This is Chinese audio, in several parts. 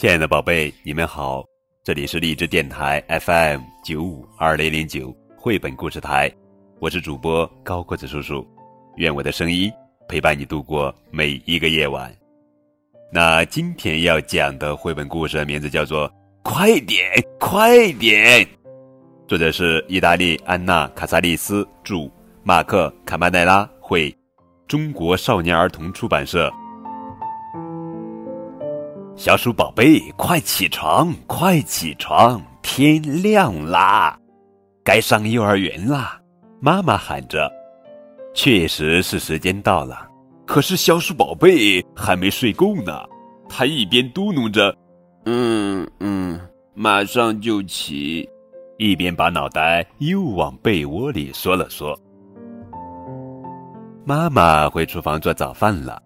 亲爱的宝贝，你们好，这里是荔枝电台 FM 九五二零零九绘本故事台，我是主播高个子叔叔，愿我的声音陪伴你度过每一个夜晚。那今天要讲的绘本故事名字叫做《快点，快点》，作者是意大利安娜·卡萨利斯著，马克·卡曼奈拉绘，中国少年儿童出版社。小鼠宝贝，快起床，快起床！天亮啦，该上幼儿园啦！妈妈喊着。确实是时间到了，可是小鼠宝贝还没睡够呢。他一边嘟哝着：“嗯嗯，马上就起”，一边把脑袋又往被窝里缩了缩。妈妈回厨房做早饭了，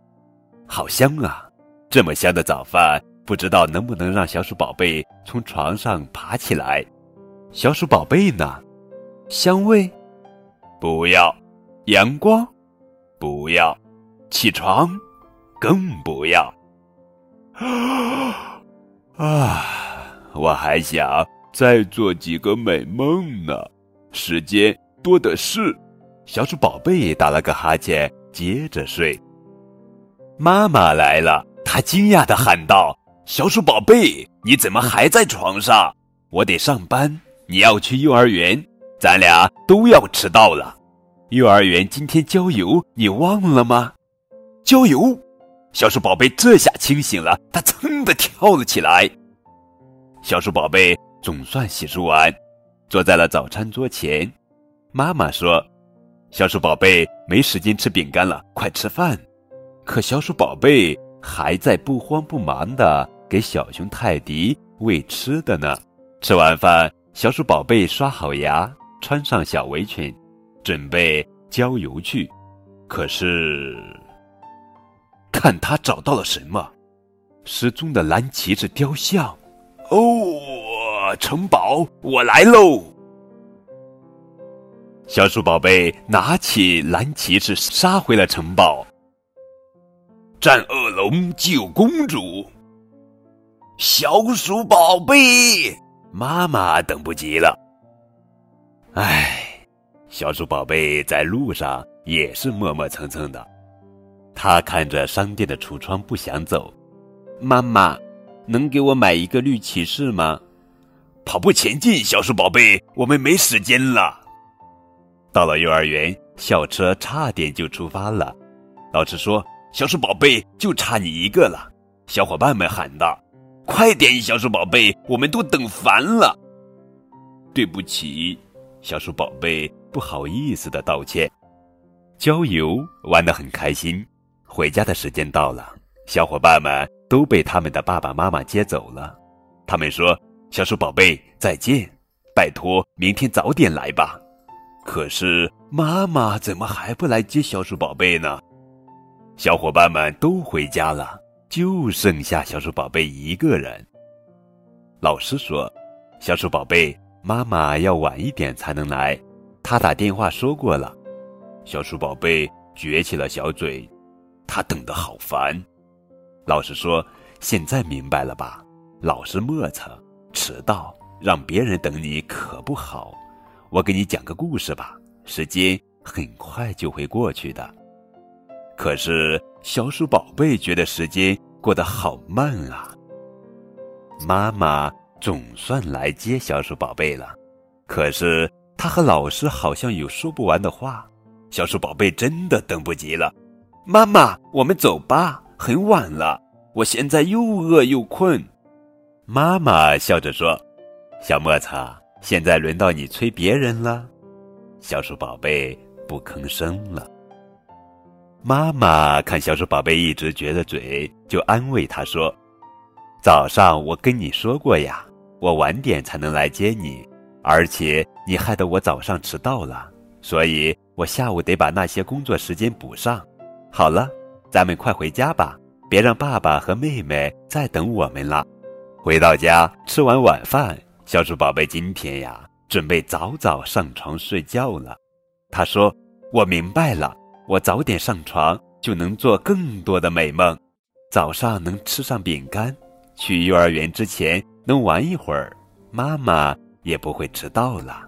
好香啊！这么香的早饭，不知道能不能让小鼠宝贝从床上爬起来？小鼠宝贝呢？香味？不要。阳光？不要。起床？更不要。啊！我还想再做几个美梦呢，时间多的是。小鼠宝贝打了个哈欠，接着睡。妈妈来了。他惊讶的喊道：“小鼠宝贝，你怎么还在床上？我得上班，你要去幼儿园，咱俩都要迟到了。幼儿园今天郊游，你忘了吗？郊游！”小鼠宝贝这下清醒了，他噌的跳了起来。小鼠宝贝总算洗漱完，坐在了早餐桌前。妈妈说：“小鼠宝贝，没时间吃饼干了，快吃饭。”可小鼠宝贝。还在不慌不忙地给小熊泰迪喂吃的呢。吃完饭，小鼠宝贝刷好牙，穿上小围裙，准备郊游去。可是，看他找到了什么？失踪的蓝骑士雕像。哦，城堡，我来喽！小鼠宝贝拿起蓝骑士，杀回了城堡。战恶龙救公主，小鼠宝贝，妈妈等不及了。唉，小鼠宝贝在路上也是磨磨蹭蹭的。他看着商店的橱窗，不想走。妈妈，能给我买一个绿骑士吗？跑步前进，小鼠宝贝，我们没时间了。到了幼儿园，校车差点就出发了。老师说。小鼠宝贝，就差你一个了！小伙伴们喊道：“快点，小鼠宝贝，我们都等烦了。”对不起，小鼠宝贝不好意思的道歉。郊游玩得很开心，回家的时间到了，小伙伴们都被他们的爸爸妈妈接走了。他们说：“小鼠宝贝，再见，拜托明天早点来吧。”可是妈妈怎么还不来接小鼠宝贝呢？小伙伴们都回家了，就剩下小鼠宝贝一个人。老师说：“小鼠宝贝，妈妈要晚一点才能来，他打电话说过了。”小鼠宝贝撅起了小嘴，他等得好烦。老师说：“现在明白了吧？老是磨蹭、迟到，让别人等你可不好。我给你讲个故事吧，时间很快就会过去的。”可是小鼠宝贝觉得时间过得好慢啊。妈妈总算来接小鼠宝贝了，可是他和老师好像有说不完的话。小鼠宝贝真的等不及了，妈妈，我们走吧，很晚了，我现在又饿又困。妈妈笑着说：“小莫擦，现在轮到你催别人了。”小鼠宝贝不吭声了。妈妈看小鼠宝贝一直撅着嘴，就安慰他说：“早上我跟你说过呀，我晚点才能来接你，而且你害得我早上迟到了，所以我下午得把那些工作时间补上。好了，咱们快回家吧，别让爸爸和妹妹再等我们了。”回到家，吃完晚饭，小鼠宝贝今天呀，准备早早上床睡觉了。他说：“我明白了。”我早点上床，就能做更多的美梦。早上能吃上饼干，去幼儿园之前能玩一会儿，妈妈也不会迟到了。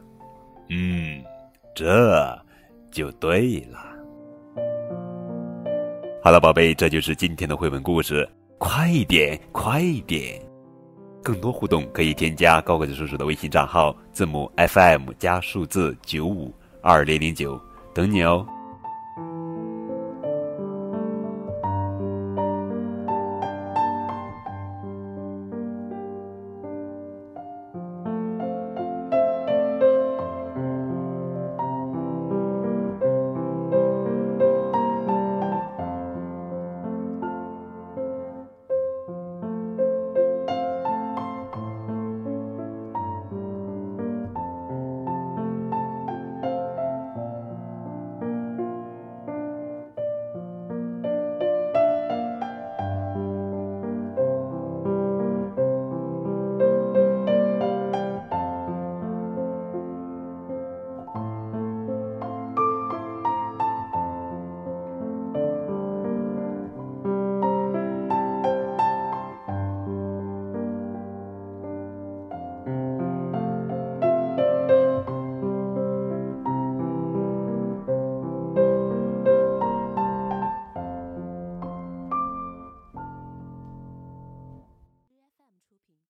嗯，这就对了。好了，宝贝，这就是今天的绘本故事。快一点，快一点！更多互动可以添加高个子叔叔的微信账号，字母 FM 加数字九五二零零九，等你哦。